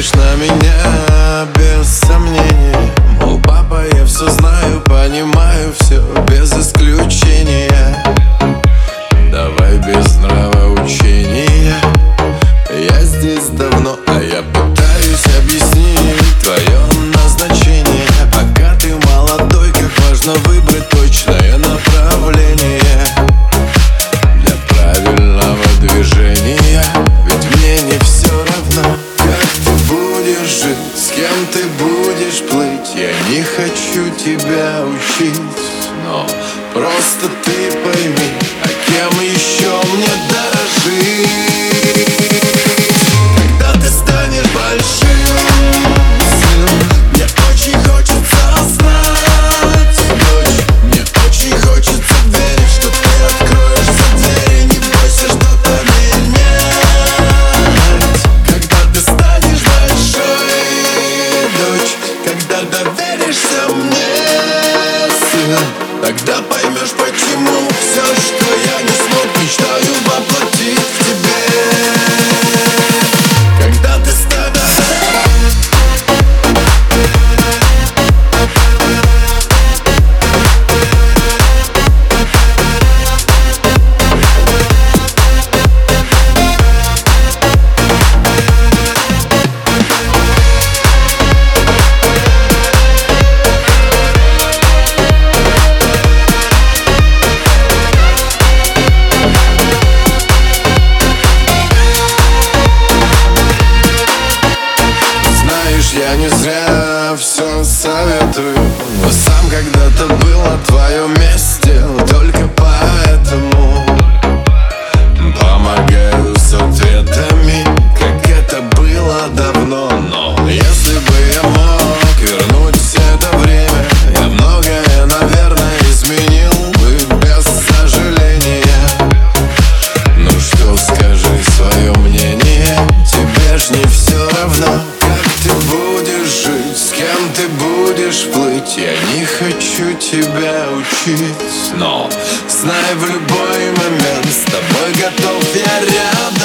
меня без сомнения Мол, папа, я все знаю, понимаю все без исключения. Давай без нравоучения. Я здесь давно, а я пытаюсь объяснить твое назначение. Пока ты молодой, как важно выбрать точное направление просто ты все советую. Но сам когда-то был на твоем месте плыть Я не хочу тебя учить. Но знай в любой момент С тобой готов я рядом